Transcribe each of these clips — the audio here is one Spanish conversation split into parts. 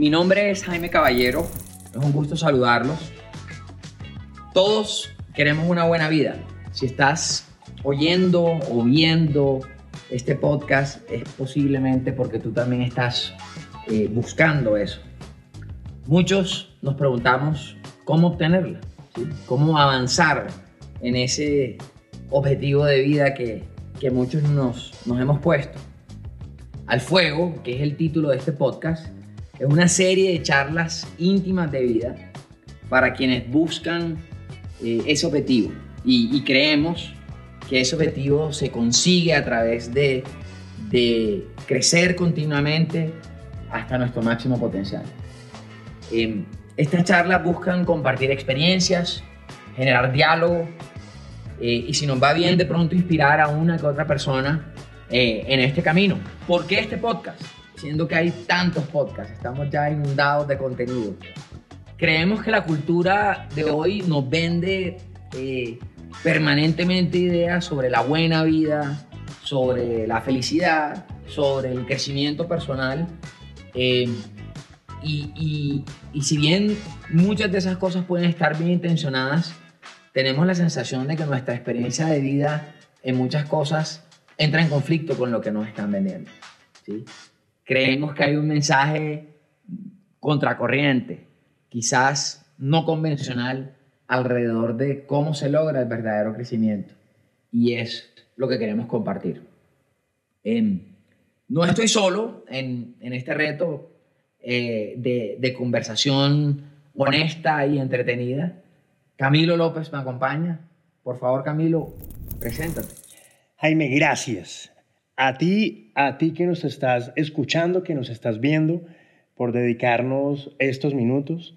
Mi nombre es Jaime Caballero, es un gusto saludarlos. Todos queremos una buena vida. Si estás oyendo o viendo este podcast es posiblemente porque tú también estás eh, buscando eso. Muchos nos preguntamos cómo obtenerla, cómo avanzar en ese objetivo de vida que, que muchos nos, nos hemos puesto. Al Fuego, que es el título de este podcast, es una serie de charlas íntimas de vida para quienes buscan eh, ese objetivo. Y, creemos que ese objetivo se consigue a través de, crecer continuamente hasta nuestro máximo potencial. Eh, estas charlas buscan compartir experiencias, generar diálogo eh, y si nos va bien de pronto inspirar a una que otra persona eh, en este camino. ¿Por qué este podcast? Siendo que hay tantos podcasts, estamos ya inundados de contenido. Creemos que la cultura de hoy nos vende eh, permanentemente ideas sobre la buena vida, sobre la felicidad, sobre el crecimiento personal. y, y, y si bien muchas de esas cosas pueden estar bien intencionadas, tenemos la sensación de que nuestra experiencia de vida en muchas cosas entra en conflicto con lo que nos están vendiendo. ¿sí? Creemos que hay un mensaje contracorriente, quizás no convencional, alrededor de cómo se logra el verdadero crecimiento. Y es lo que queremos compartir. Em, no estoy solo en, este reto eh, de, de conversación honesta y entretenida. Camilo López me acompaña. Por favor, Camilo, preséntate. Jaime, gracias. A ti, a ti que nos estás escuchando, que nos estás viendo, por dedicarnos estos minutos.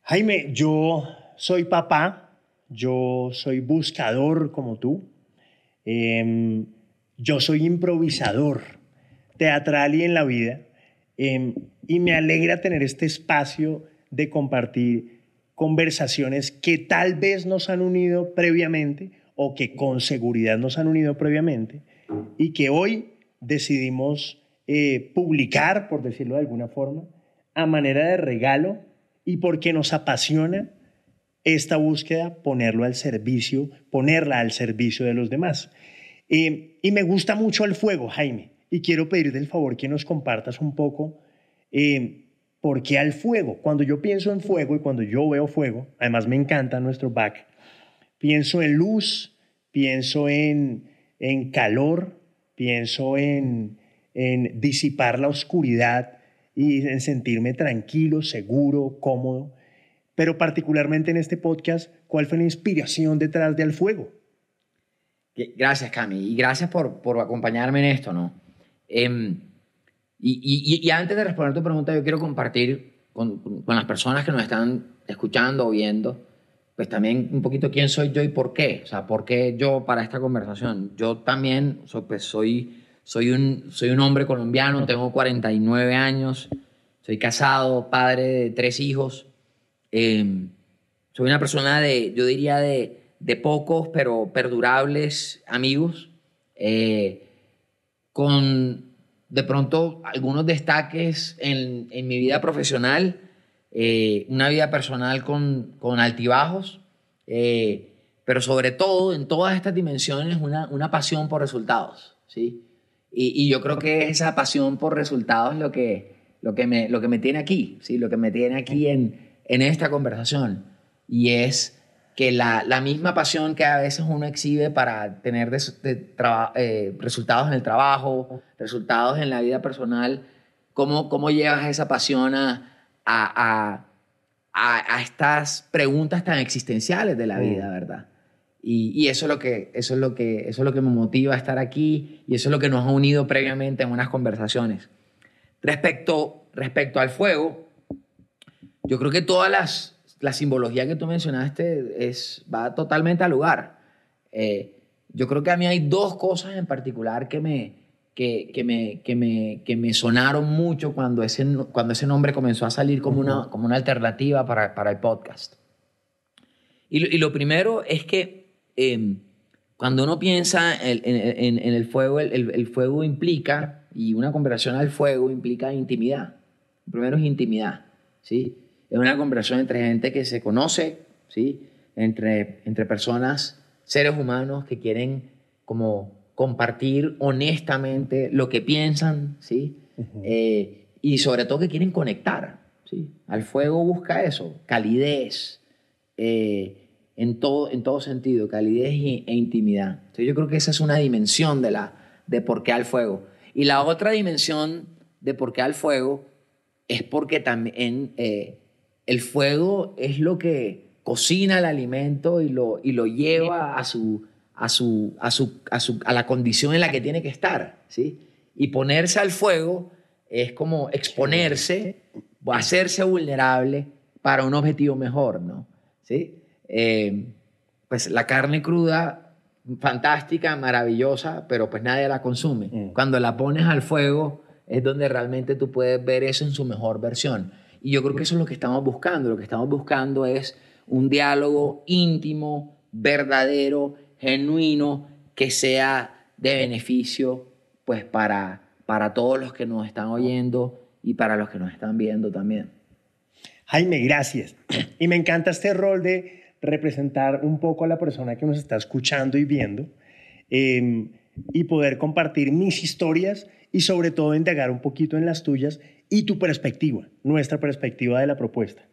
Jaime, yo soy papá, yo soy buscador como tú, em, yo soy improvisador, teatral y en la vida, em, y me alegra tener este espacio de compartir conversaciones que tal vez nos han unido previamente o que con seguridad nos han unido previamente y que hoy decidimos eh, publicar, por decirlo de alguna forma, a manera de regalo y porque nos apasiona esta búsqueda, ponerlo al servicio, ponerla al servicio de los demás. Eh, y me gusta mucho el fuego, Jaime, y quiero pedirte el favor que nos compartas un poco eh, ¿Por qué al fuego? Cuando yo pienso en fuego y cuando yo veo fuego, además me encanta nuestro back, pienso en luz, pienso en, en calor, pienso en, en disipar la oscuridad y en sentirme tranquilo, seguro, cómodo. Pero particularmente en este podcast, ¿cuál fue la inspiración detrás de Al Fuego? Gracias, Cami, y gracias por, por acompañarme en esto, ¿no? Eh, y, antes de responder tu pregunta, yo quiero compartir con, con, las personas que nos están escuchando o viendo, pues también un poquito quién soy yo y por qué. O sea, por qué yo para esta conversación. Yo también pues soy, soy, un, soy un hombre colombiano, tengo 49 años, soy casado, padre de tres hijos. Em, soy una persona de, yo diría, de, de pocos pero perdurables amigos. Eh, con de pronto algunos destaques en, en mi vida profesional, eh, una vida personal con, con altibajos, eh, pero sobre todo en todas estas dimensiones una, una pasión por resultados, ¿sí? Y, y, yo creo que esa pasión por resultados lo que, lo que, me, lo que me tiene aquí, ¿sí? Lo que me tiene aquí en, en esta conversación. Y es que la, la, misma pasión que a veces uno exhibe para tener eh, resultados en el trabajo, resultados en la vida personal, ¿cómo, cómo llevas esa pasión a, a, a, estas preguntas tan existenciales de la mm. vida, verdad? Y, y, eso, es lo que, eso, es lo que, eso es lo que me motiva a estar aquí y eso es lo que nos ha unido previamente en unas conversaciones. Respecto, respecto al fuego, yo creo que todas las, la simbología que tú mencionaste es, va totalmente al lugar. Eh, yo creo que a mí hay dos cosas en particular que me, que, que me, que me, que me sonaron mucho cuando ese, cuando ese nombre comenzó a salir como una, como una alternativa para, para el podcast. Y, y, lo primero es que em, cuando uno piensa en, en, en el fuego, el, el, fuego implica, y una conversación al fuego implica intimidad. primero es intimidad, ¿sí? Es una conversación entre gente que se conoce, ¿sí? Entre, entre personas, seres humanos que quieren como compartir honestamente lo que piensan, ¿sí? Eh, y sobre todo que quieren conectar, ¿sí? Al fuego busca eso, calidez, eh, en, todo, en todo sentido, calidez e intimidad. Entonces yo creo que esa es una dimensión de, la, de por qué al fuego. Y la otra dimensión de por qué al fuego es porque también eh, el fuego es lo que cocina el alimento y lo, y lo lleva a su, a, su, a, su, a, su, a la condición en la que tiene que estar. ¿sí? Y ponerse al fuego es como exponerse, hacerse vulnerable para un objetivo mejor. ¿no? ¿Sí? Eh, pues la carne cruda, fantástica, maravillosa, pero pues nadie la consume. Mm. Cuando la pones al fuego es donde realmente tú puedes ver eso en su mejor versión. Y yo creo que eso es lo que estamos buscando. Lo que estamos buscando es un diálogo íntimo, verdadero, genuino, que sea de beneficio pues para, para todos los que nos están oyendo y para los que nos están viendo también. Jaime, gracias. Y me encanta este rol de representar un poco a la persona que nos está escuchando y viendo em, y poder compartir mis historias y sobre todo indagar un poquito en las tuyas y tu perspectiva, nuestra perspectiva de la propuesta.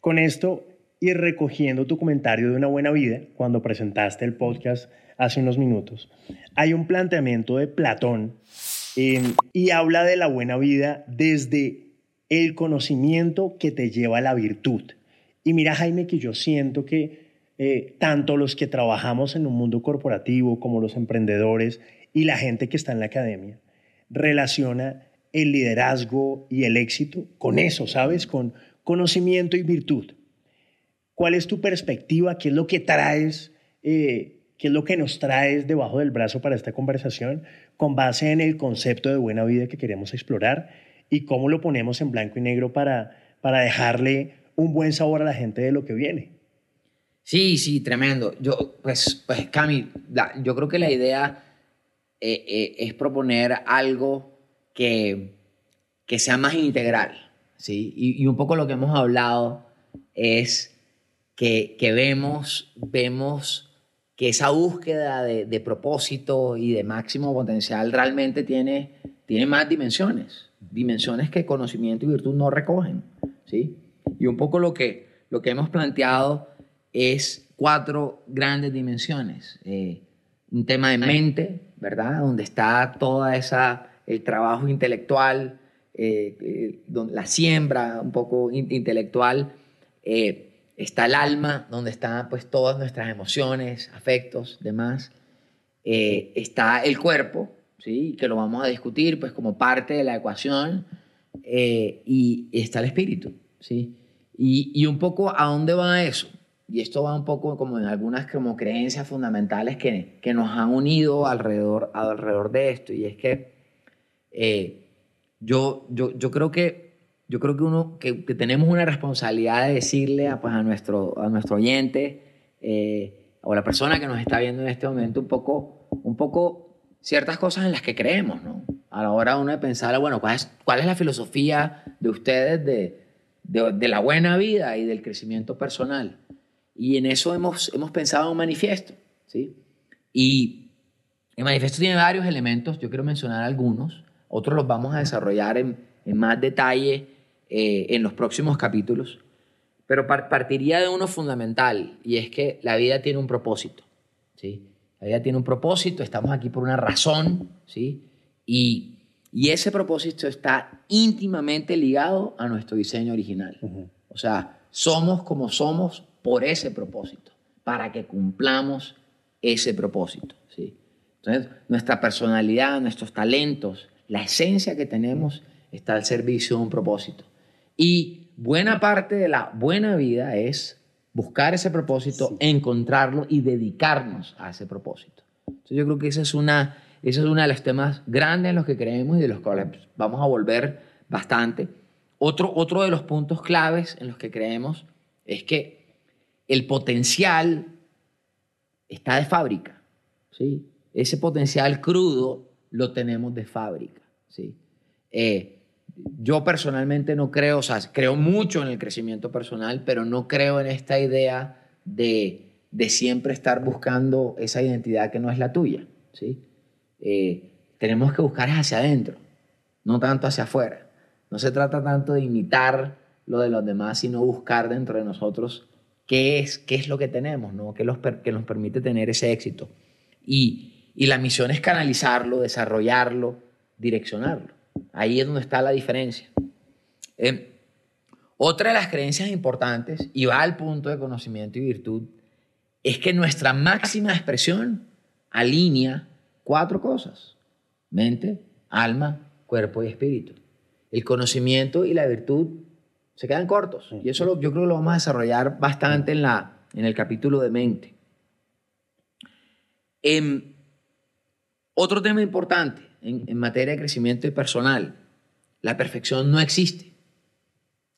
Con esto, ir recogiendo tu comentario de una buena vida cuando presentaste el podcast hace unos minutos. Hay un planteamiento de Platón em, y habla de la buena vida desde el conocimiento que te lleva a la virtud. Y mira, Jaime, que yo siento que eh, tanto los que trabajamos en un mundo corporativo como los emprendedores y la gente que está en la academia relaciona el liderazgo y el éxito con eso, ¿sabes? Con conocimiento y virtud. ¿Cuál es tu perspectiva? ¿Qué es lo que traes? Eh, ¿Qué es lo que nos traes debajo del brazo para esta conversación con base en el concepto de buena vida que queremos explorar y cómo lo ponemos en blanco y negro para, para dejarle un buen sabor a la gente de lo que viene. Sí, sí, tremendo. Yo, pues, pues Cami, yo creo que la idea eh, eh, es proponer algo que, que sea más integral, ¿sí? Y, un poco lo que hemos hablado es que, vemos, vemos que esa búsqueda de, de, propósito y de máximo potencial realmente tiene, tiene más dimensiones, dimensiones que conocimiento y virtud no recogen, ¿sí? Y un poco lo que, lo que hemos planteado es cuatro grandes dimensiones. Eh, un tema de mente, ¿verdad? Donde está toda esa, el trabajo intelectual, eh, eh, la siembra un poco intelectual. Está el alma, donde están pues todas nuestras emociones, afectos, demás. está el cuerpo, ¿sí? Que lo vamos a discutir pues como parte de la ecuación. y está el espíritu, ¿sí? Y, un poco a dónde va eso. Y esto va un poco como en algunas como creencias fundamentales que, que nos han unido alrededor, alrededor de esto. Y es que eh, yo, yo, yo creo que yo creo que uno que, tenemos una responsabilidad de decirle a, pues, a, nuestro, a nuestro oyente eh, o la persona que nos está viendo en este momento un poco, un poco ciertas cosas en las que creemos, ¿no? A la hora uno de pensar, bueno, ¿cuál es, cuál es la filosofía de ustedes de, de, la buena vida y del crecimiento personal. Y en eso hemos, hemos pensado un manifiesto. ¿sí? Y el manifiesto tiene varios elementos, yo quiero mencionar algunos, otros los vamos a desarrollar en, en más detalle eh, en los próximos capítulos, pero partiría de uno fundamental y es que la vida tiene un propósito. ¿sí? La vida tiene un propósito, estamos aquí por una razón, ¿sí? y y ese propósito está íntimamente ligado a nuestro diseño original. O sea, somos como somos por ese propósito, para que cumplamos ese propósito. ¿sí? Entonces, nuestra personalidad, nuestros talentos, la esencia que tenemos está al servicio de un propósito. Y buena parte de la buena vida es buscar ese propósito, encontrarlo y dedicarnos a ese propósito. Entonces, yo creo que esa es una ese es uno de los temas grandes en los que creemos y de los cuales vamos a volver bastante. Otro, otro de los puntos claves en los que creemos es que el potencial está de fábrica. ¿sí? Ese potencial crudo lo tenemos de fábrica. ¿sí? Eh, yo personalmente no creo, o sea, creo mucho en el crecimiento personal, pero no creo en esta idea de, de siempre estar buscando esa identidad que no es la tuya, ¿sí? Eh, tenemos que buscar hacia adentro, no tanto hacia afuera. No se trata tanto de imitar lo de los demás, sino buscar dentro de nosotros qué es, qué es lo que tenemos, ¿no? ¿Qué, los, que nos permite tener ese éxito. Y, y la misión es canalizarlo, desarrollarlo, direccionarlo. Ahí es donde está la diferencia. Eh, otra de las creencias importantes, y va al punto de conocimiento y virtud, es que nuestra máxima expresión alinea cuatro cosas. Mente, alma, cuerpo y espíritu. El conocimiento y la virtud se quedan cortos. Y eso yo creo que lo vamos a desarrollar bastante en, la, en el capítulo de mente. Em, otro tema importante en, materia de crecimiento personal, la perfección no existe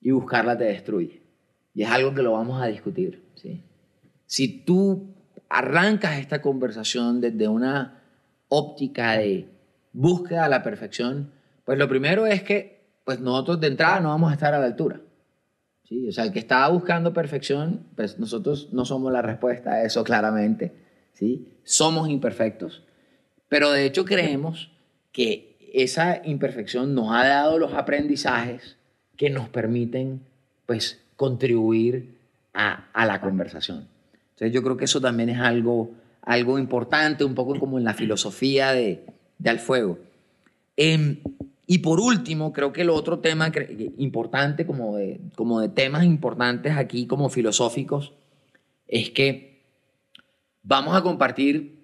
y buscarla te destruye. Y es algo que lo vamos a discutir. ¿sí? Si tú arrancas esta conversación desde una óptica de búsqueda de la perfección, pues lo primero es que pues nosotros de entrada no vamos a estar a la altura. ¿sí? O sea, el que estaba buscando perfección, pues nosotros no somos la respuesta a eso claramente. ¿sí? Somos imperfectos, pero de hecho creemos que esa imperfección nos ha dado los aprendizajes que nos permiten pues contribuir a, a la conversación. Entonces yo creo que eso también es algo, algo importante, un poco como en la filosofía de, de Al Fuego. Em, y por último, creo que el otro tema importante, como de, como de temas importantes aquí, como filosóficos, es que vamos a compartir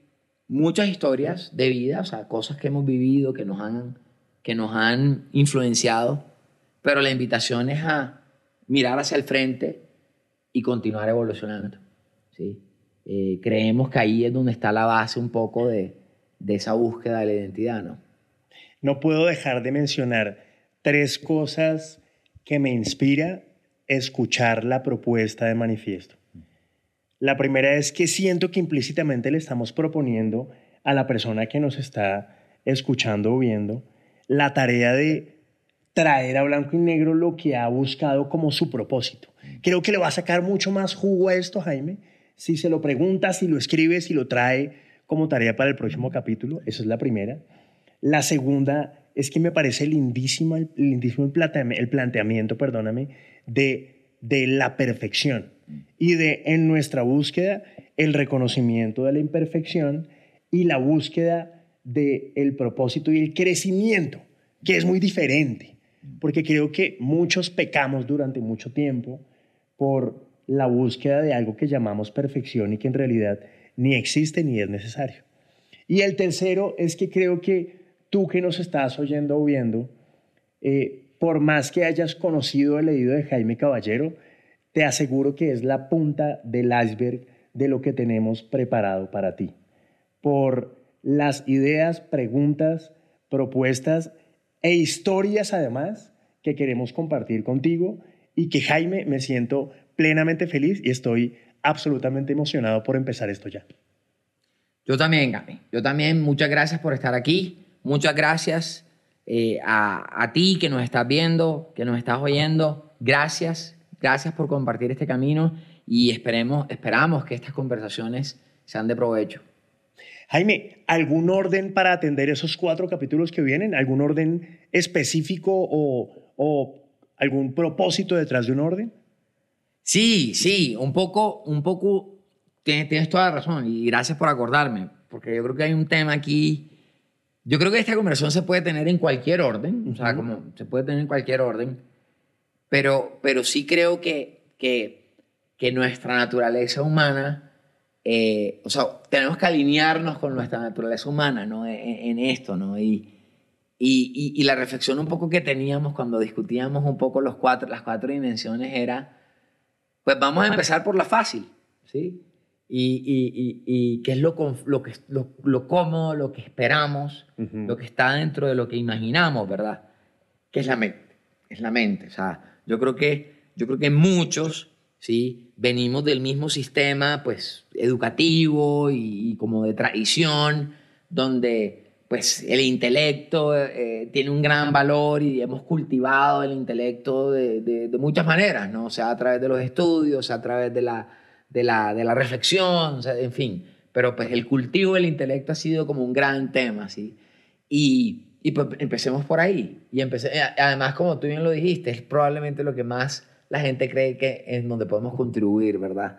muchas historias de vida, o sea, cosas que hemos vivido, que nos han, que nos han influenciado, pero la invitación es a mirar hacia el frente y continuar evolucionando. ¿sí? Eh, creemos que ahí es donde está la base un poco de, de esa búsqueda de la identidad, ¿no? No puedo dejar de mencionar tres cosas que me inspira escuchar la propuesta de manifiesto. La primera es que siento que implícitamente le estamos proponiendo a la persona que nos está escuchando o viendo la tarea de traer a blanco y negro lo que ha buscado como su propósito. Creo que le va a sacar mucho más jugo a esto, Jaime, si se lo pregunta, si lo escribe, si lo trae como tarea para el próximo capítulo. Esa es la primera. La segunda es que me parece lindísimo, lindísimo el planteamiento, perdóname, de, de la perfección y de en nuestra búsqueda el reconocimiento de la imperfección y la búsqueda del el propósito y el crecimiento, que es muy diferente, porque creo que muchos pecamos durante mucho tiempo por la búsqueda de algo que llamamos perfección y que en realidad ni existe ni es necesario. Y el tercero es que creo que tú que nos estás oyendo o viendo, eh, por más que hayas conocido o leído de Jaime Caballero, te aseguro que es la punta del iceberg de lo que tenemos preparado para ti. Por las ideas, preguntas, propuestas e historias además que queremos compartir contigo y que Jaime me siento plenamente feliz y estoy absolutamente emocionado por empezar esto ya. Yo también, Gaby. Yo también, muchas gracias por estar aquí. Muchas gracias eh, a, ti que nos estás viendo, que nos estás oyendo. Gracias, gracias por compartir este camino y esperemos, esperamos que estas conversaciones sean de provecho. Jaime, ¿algún orden para atender esos cuatro capítulos que vienen? ¿Algún orden específico o, o algún propósito detrás de un orden? Sí, sí, un poco, un poco, tienes, tienes toda la razón y gracias por acordarme, porque yo creo que hay un tema aquí yo creo que esta conversación se puede tener en cualquier orden, o sea, como se puede tener en cualquier orden, pero, pero sí creo que, que, que nuestra naturaleza humana, eh, o sea, tenemos que alinearnos con nuestra naturaleza humana, ¿no? E, en, esto, ¿no? Y, y, y, la reflexión un poco que teníamos cuando discutíamos un poco los cuatro, las cuatro dimensiones era, pues vamos a empezar por la fácil, ¿sí? Y, y, y, qué es lo, lo, que, lo, lo cómodo, lo que esperamos, lo que está dentro de lo que imaginamos, ¿verdad? ¿Qué es la mente? Es la mente. O sea, yo creo que, yo creo que muchos, ¿sí? Venimos del mismo sistema, pues, educativo y, como de tradición, donde, pues el intelecto eh, tiene un gran valor y hemos cultivado el intelecto de, de, muchas maneras, ¿no? O sea, a través de los estudios, a través de la, de la, de la reflexión, o sea, en fin. Pero pues el cultivo del intelecto ha sido como un gran tema, ¿sí? Y, y pues empecemos por ahí. Y empecé, además, como tú bien lo dijiste, es probablemente lo que más la gente cree que es donde podemos contribuir, ¿verdad?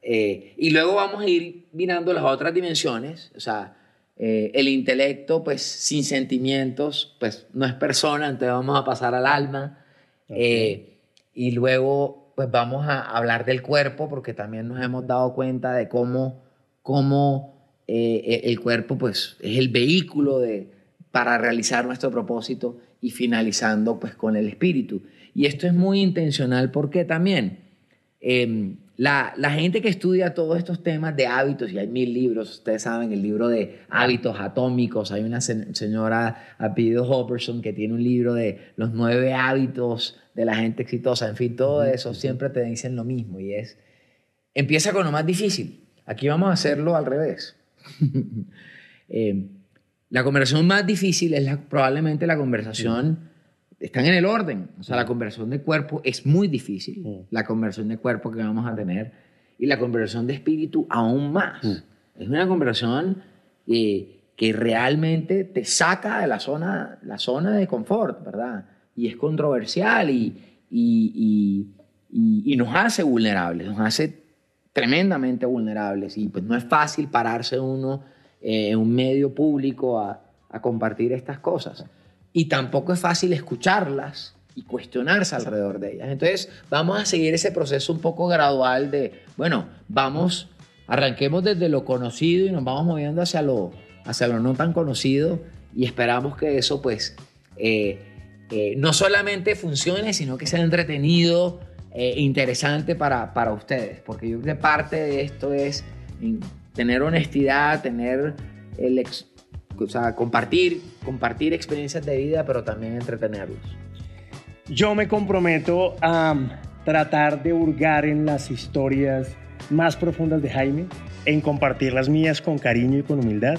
Eh, y luego vamos a ir mirando las otras dimensiones, o sea, eh, el intelecto, pues sin sentimientos, pues no es persona, entonces vamos a pasar al alma. Eh, y luego, pues vamos a hablar del cuerpo, porque también nos hemos dado cuenta de cómo, cómo e, el cuerpo, pues es el vehículo de, para realizar nuestro propósito y finalizando, pues con el espíritu. Y esto es muy intencional porque también em, la, la, gente que estudia todos estos temas de hábitos, y hay mil libros, ustedes saben, el libro de hábitos atómicos, hay una señora apellido Hopperson que tiene un libro de los nueve hábitos de la gente exitosa, en fin, todo eso siempre te dicen lo mismo y es, empieza con lo más difícil, aquí vamos a hacerlo al revés. Em, la conversación más difícil es probablemente la conversación están en el orden. O sea, la conversión de cuerpo es muy difícil, mm. la conversión de cuerpo que vamos a tener, y la conversión de espíritu aún más. Mm. Es una conversión eh, que realmente te saca de la zona, la zona de confort, ¿verdad? Y es controversial y, y, y, nos hace vulnerables, nos hace tremendamente vulnerables. Y pues no es fácil pararse uno eh, en un medio público a, a compartir estas cosas y tampoco es fácil escucharlas y cuestionarse alrededor de ellas. Entonces vamos a seguir ese proceso un poco gradual de, bueno, vamos, arranquemos desde lo conocido y nos vamos moviendo hacia lo, hacia lo no tan conocido y esperamos que eso pues eh, eh, no solamente funcione, sino que sea entretenido e interesante para, para ustedes, porque yo creo que parte de esto es tener honestidad, tener el o sea, compartir, compartir experiencias de vida, pero también entretenerlos. Yo me comprometo a tratar de hurgar en las historias más profundas de Jaime, en compartir las mías con cariño y con humildad.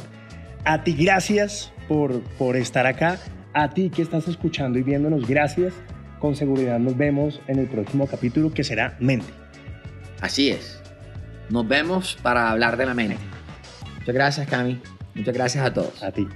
A ti gracias por, por estar acá. A ti que estás escuchando y viéndonos, gracias. Con seguridad nos vemos en el próximo capítulo que será Mente. Así es. Nos vemos para hablar de la mente. Muchas gracias, Cami. Muchas gracias a todos. A ti.